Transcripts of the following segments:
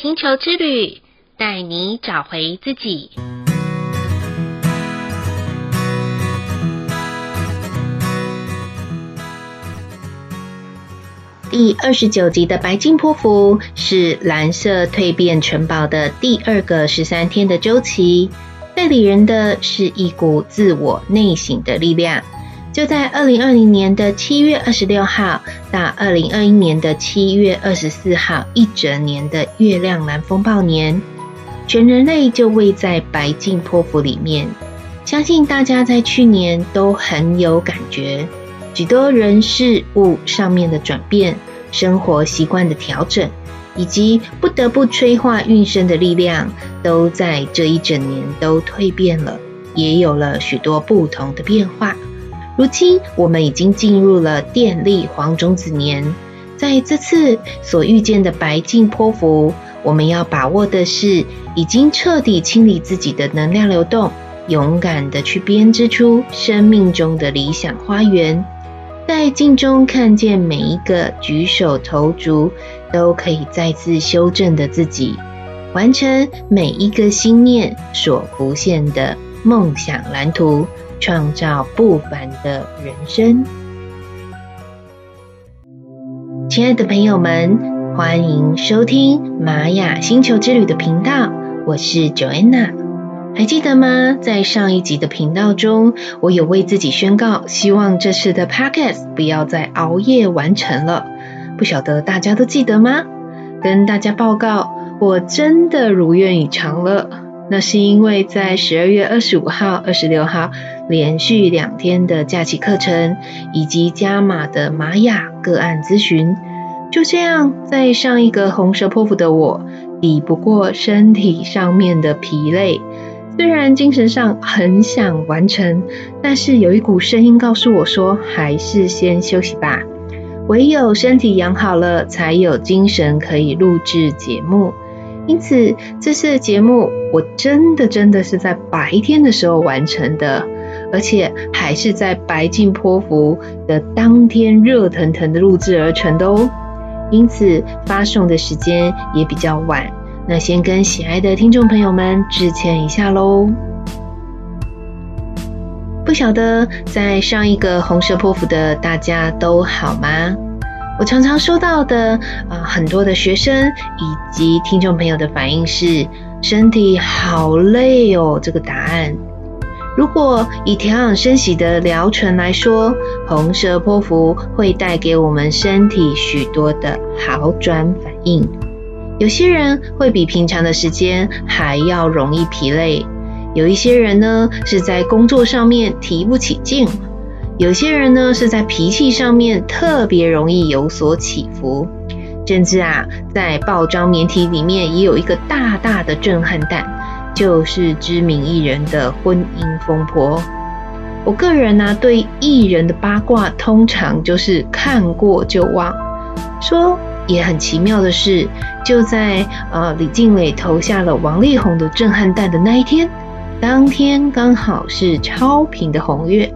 星球之旅，带你找回自己。第二十九集的白金泼妇是蓝色蜕变城堡的第二个十三天的周期，带领人的是一股自我内省的力量。就在二零二零年的七月二十六号到二零二一年的七月二十四号，一整年的月亮蓝风暴年，全人类就位在白镜波符里面。相信大家在去年都很有感觉。许多人事物上面的转变，生活习惯的调整，以及不得不催化运生的力量，都在这一整年都蜕变了，也有了许多不同的变化。如今我们已经进入了电力黄种子年，在这次所遇见的白镜波符，我们要把握的是已经彻底清理自己的能量流动，勇敢的去编织出生命中的理想花园。在镜中看见每一个举手投足都可以再次修正的自己，完成每一个心念所浮现的梦想蓝图，创造不凡的人生。亲爱的朋友们，欢迎收听玛雅星球之旅的频道，我是 Joanna。还记得吗？在上一集的频道中，我有为自己宣告，希望这次的 Podcast 不要再熬夜完成了。不晓得大家都记得吗？跟大家报告，我真的如愿以偿了。那是因为在十二月二十五号、二十六号连续两天的假期课程，以及加码的玛雅个案咨询，就这样在上一个红蛇波符的我，抵不过身体上面的疲累。虽然精神上很想完成，但是有一股声音告诉我说，还是先休息吧。唯有身体养好了，才有精神可以录制节目。因此，这次的节目我真的真的是在白天的时候完成的，而且还是在白镜波符的当天热腾腾的录制而成的哦。因此，发送的时间也比较晚。那先跟喜爱的听众朋友们致歉一下喽。不晓得在上一个红蛇波符的大家都好吗？我常常收到的啊、很多的学生以及听众朋友的反应是身体好累哦。这个答案，如果以调养生息的疗程来说，红蛇波符会带给我们身体许多的好转反应。有些人会比平常的时间还要容易疲累，有一些人呢是在工作上面提不起劲，有些人呢是在脾气上面特别容易有所起伏，甚至啊，在报章媒体里面也有一个大大的震撼弹，就是知名艺人的婚姻风波。我个人呢、对艺人的八卦通常就是看过就忘，说。也很奇妙的是，就在呃李静蕾投下了王力宏的震撼弹的那一天，当天刚好是超频的红月。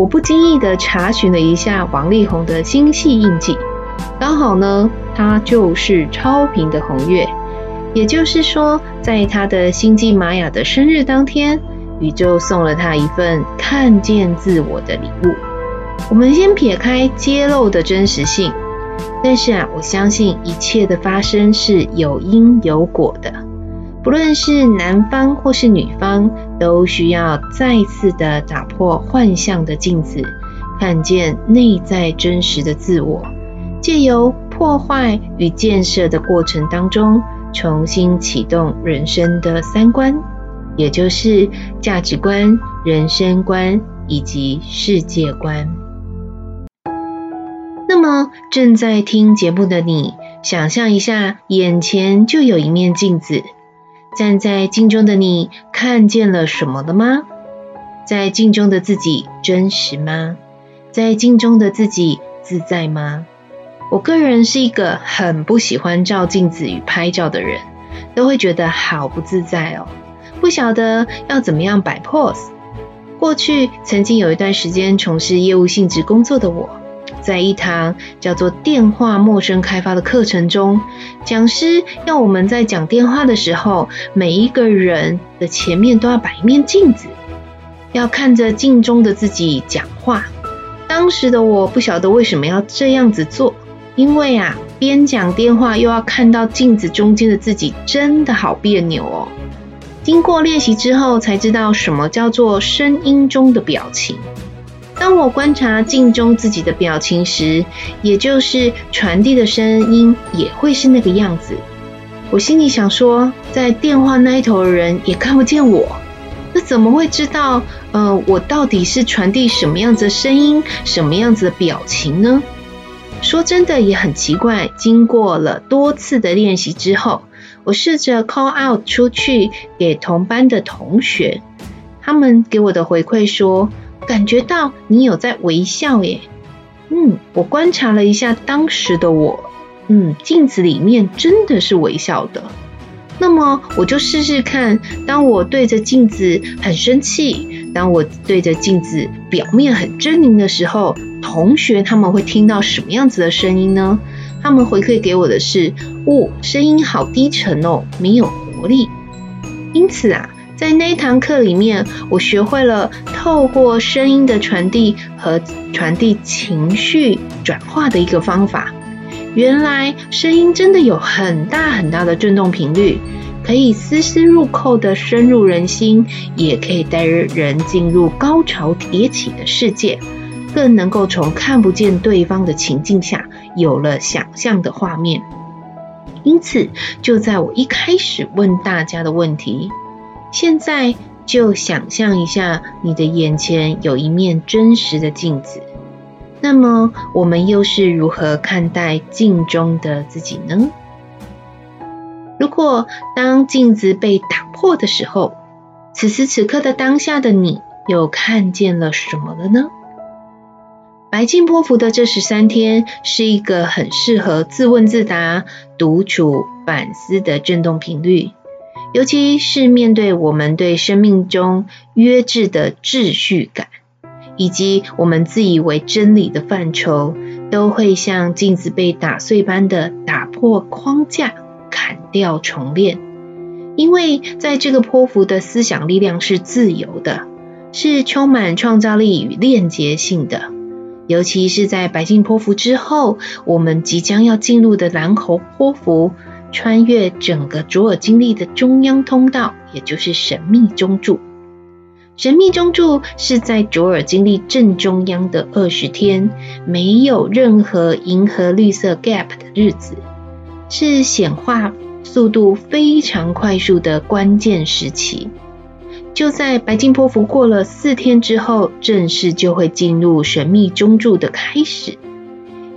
我不经意的查询了一下王力宏的星系印记，刚好呢，他就是超频的红月。也就是说，在他的星际玛雅的生日当天，宇宙送了他一份看见自我的礼物。我们先撇开揭露的真实性。但是啊，我相信一切的发生是有因有果的，不论是男方或是女方，都需要再次的打破幻象的镜子，看见内在真实的自我，借由破坏与建设的过程当中，重新启动人生的三观，也就是价值观、人生观以及世界观。那么正在听节目的你，想象一下，眼前就有一面镜子，站在镜中的你看见了什么了吗？在镜中的自己真实吗？在镜中的自己自在吗？我个人是一个很不喜欢照镜子与拍照的人，都会觉得好不自在哦，不晓得要怎么样摆 pose。过去曾经有一段时间从事业务性质工作的我。在一堂叫做“电话陌生开发”的课程中，讲师要我们在讲电话的时候，每一个人的前面都要摆一面镜子，要看着镜中的自己讲话。当时的我不晓得为什么要这样子做，因为啊，边讲电话又要看到镜子中间的自己，真的好别扭哦。经过练习之后，才知道什么叫做声音中的表情。当我观察镜中自己的表情时，也就是传递的声音也会是那个样子。我心里想说，在电话那一头的人也看不见我，那怎么会知道？呃，我到底是传递什么样子的声音，什么样子的表情呢？说真的也很奇怪。经过了多次的练习之后，我试着 call out 出去给同班的同学，他们给我的回馈说。感觉到你有在微笑耶，嗯，我观察了一下当时的我，嗯，镜子里面真的是微笑的。那么我就试试看，当我对着镜子很生气，当我对着镜子表面很狰狞的时候，同学他们会听到什么样子的声音呢？他们回馈给我的是，哦，声音好低沉哦，没有活力。因此啊。在那一堂课里面，我学会了透过声音的传递和传递情绪转化的一个方法。原来声音真的有很大很大的震动频率，可以丝丝入扣的深入人心，也可以带人进入高潮迭起的世界，更能够从看不见对方的情境下有了想象的画面。因此，就在我一开始问大家的问题。现在就想象一下，你的眼前有一面真实的镜子。那么，我们又是如何看待镜中的自己呢？如果当镜子被打破的时候，此时此刻的当下的你又看见了什么了呢？白净波符的这十三天是一个很适合自问自答、独处反思的振动频率。尤其是面对我们对生命中约制的秩序感，以及我们自以为真理的范畴，都会像镜子被打碎般的打破框架，砍掉重练。因为在这个波符的思想力量是自由的，是充满创造力与链接性的。尤其是在白镜波符之后，我们即将要进入的蓝猴波符。穿越整个卓尔金历的中央通道，也就是神秘中柱。神秘中柱是在卓尔金历正中央的二十天，没有任何银河绿色 gap 的日子，是显化速度非常快速的关键时期。就在白金波符过了四天之后，正式就会进入神秘中柱的开始。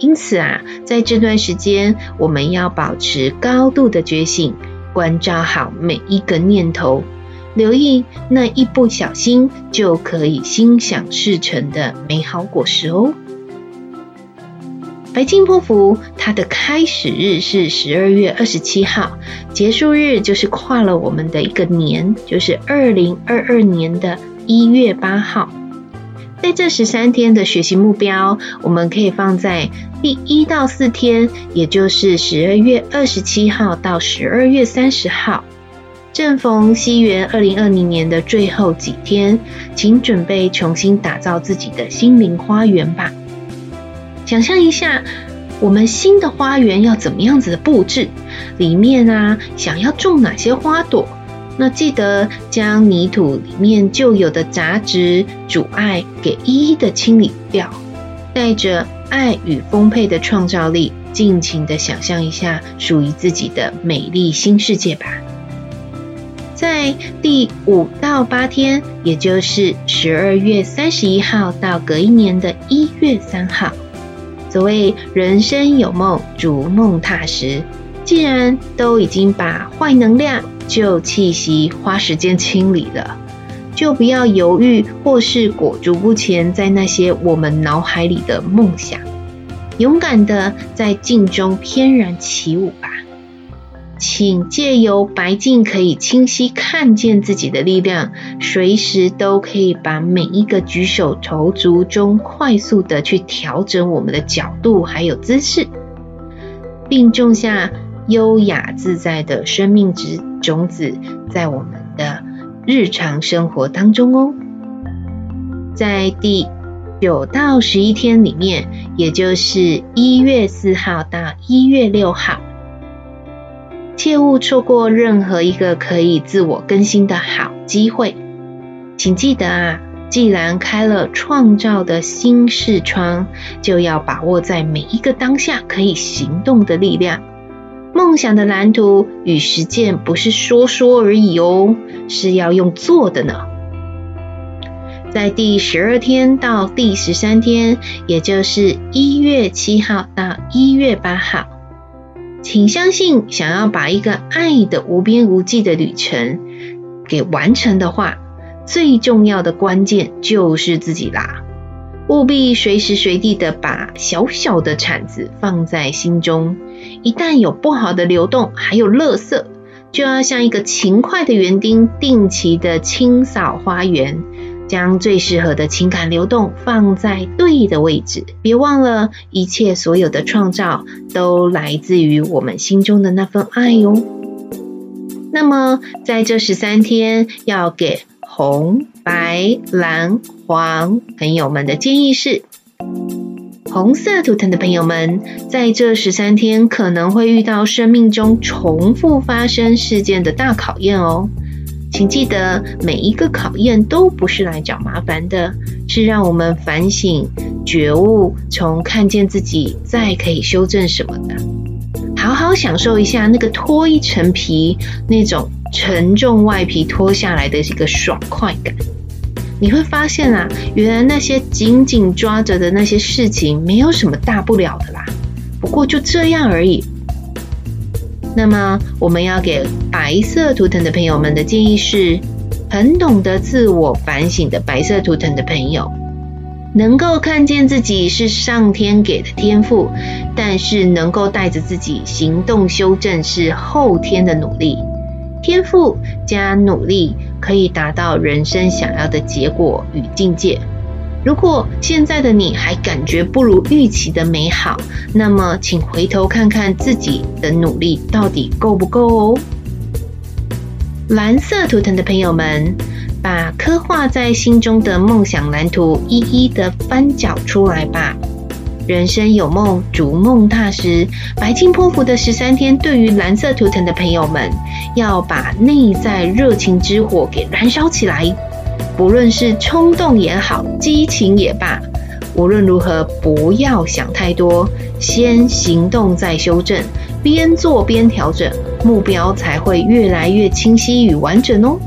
因此啊，在这段时间，我们要保持高度的觉醒，关照好每一个念头，留意那一不小心就可以心想事成的美好果实哦。白金波符，它的开始日是十二月二十七号，结束日就是跨了我们的一个年，就是二零二二年的一月八号。在这十三天的学习目标，我们可以放在第一到四天，也就是十二月二十七号到十二月三十号，正逢西元二零二零年的最后几天，请准备重新打造自己的心灵花园吧。想象一下，我们新的花园要怎么样子的布置？里面啊，想要种哪些花朵？那记得将泥土里面旧有的杂质阻碍给一一的清理掉，带着爱与丰沛的创造力，尽情的想象一下属于自己的美丽新世界吧。在第五到八天，也就是十二月三十一号到隔一年的一月三号，所谓人生有梦，逐梦踏实。既然都已经把坏能量，旧气息花时间清理了，就不要犹豫或是裹足不前，在那些我们脑海里的梦想，勇敢的在镜中翩然起舞吧。请借由白镜可以清晰看见自己的力量，随时都可以把每一个举手投足中快速的去调整我们的角度还有姿势，并种下优雅自在的生命之种子在我们的日常生活当中哦。在第九到十一天里面，也就是一月四号到一月六号。切勿错过任何一个可以自我更新的好机会。请记得啊，既然开了创造的新视窗，就要把握在每一个当下可以行动的力量。梦想的蓝图与实践不是说说而已哦，是要用做的呢。在第十二天到第十三天，也就是一月七号到一月八号。请相信，想要把一个爱的无边无际的旅程给完成的话，最重要的关键就是自己啦。务必随时随地的把小小的铲子放在心中，一旦有不好的流动，还有垃圾，就要像一个勤快的园丁，定期的清扫花园。将最适合的情感流动放在对的位置，别忘了，一切所有的创造都来自于我们心中的那份爱哟。那么，在这十三天，要给红、白、蓝、黄朋友们的建议是：红色图腾的朋友们，在这十三天可能会遇到生命中重复发生事件的大考验哦。请记得，每一个考验都不是来找麻烦的，是让我们反省、觉悟，从看见自己，再可以修正什么的。好好享受一下那个脱一层皮，那种沉重外皮脱下来的一个爽快感。你会发现啊，原来那些紧紧抓着的那些事情，没有什么大不了的啦，不过就这样而已。那么，我们要给白色图腾的朋友们的建议是：很懂得自我反省的白色图腾的朋友，能够看见自己是上天给的天赋，但是能够带着自己行动修正是后天的努力。天赋加努力，可以达到人生想要的结果与境界。如果现在的你还感觉不如预期的美好，那么请回头看看自己的努力到底够不够哦。蓝色图腾的朋友们，把刻画在心中的梦想蓝图一一的翻搅出来吧。人生有梦，逐梦踏实。白金波符的十三天，对于蓝色图腾的朋友们，要把内在热情之火给燃烧起来。不论是冲动也好，激情也罢，无论如何，不要想太多，先行动再修正，边做边调整，目标才会越来越清晰与完整哦。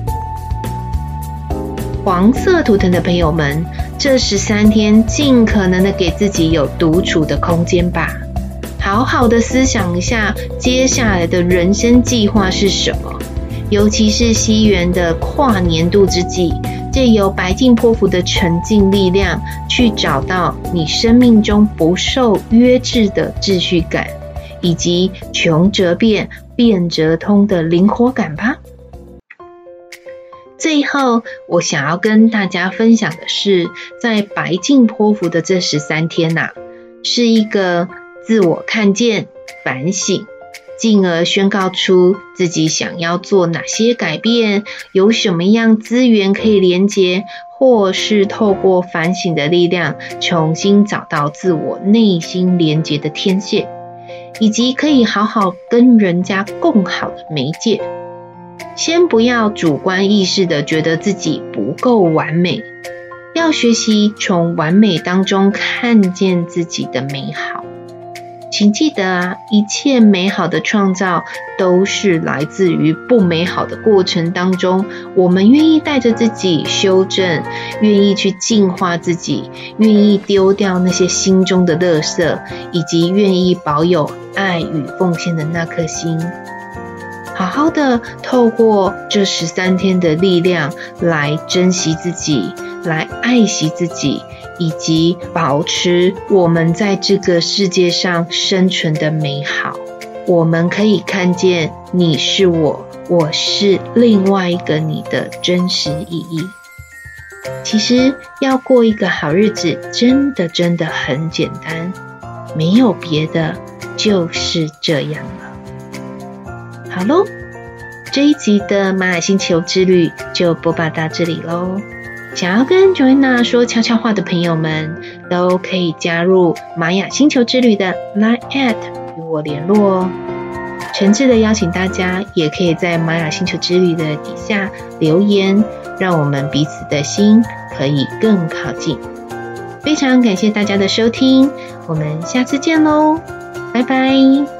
黄色图腾的朋友们，这十三天尽可能的给自己有独处的空间吧，好好的思想一下接下来的人生计划是什么，尤其是西元的跨年度之际。借由白镜波符的沉静力量，去找到你生命中不受约制的秩序感，以及穷则变，变则通的灵活感吧。最后，我想要跟大家分享的是，在白镜波符的这十三天呐、啊，是一个自我看见、反省。进而宣告出自己想要做哪些改变，有什么样资源可以连接，或是透过反省的力量，重新找到自我内心连接的天线，以及可以好好跟人家共好的媒介。先不要主观意识的觉得自己不够完美，要学习从完美当中看见自己的美好。请记得啊，一切美好的创造都是来自于不美好的过程当中。我们愿意带着自己修正，愿意去净化自己，愿意丢掉那些心中的垃圾，以及愿意保有爱与奉献的那颗心。好好的透过这十三天的力量来珍惜自己，来爱惜自己。以及保持我们在这个世界上生存的美好，我们可以看见你是我，我是另外一个你的真实意义。其实要过一个好日子，真的真的很简单，没有别的，就是这样了。好喽，这一集的玛雅星球之旅就播报到这里喽。想要跟 Joanna 说悄悄话的朋友们，都可以加入玛雅星球之旅的 Line@ 与我联络哦。诚挚的邀请大家，也可以在玛雅星球之旅的底下留言。让我们彼此的心可以更靠近。非常感谢大家的收听，我们下次见喽，拜拜。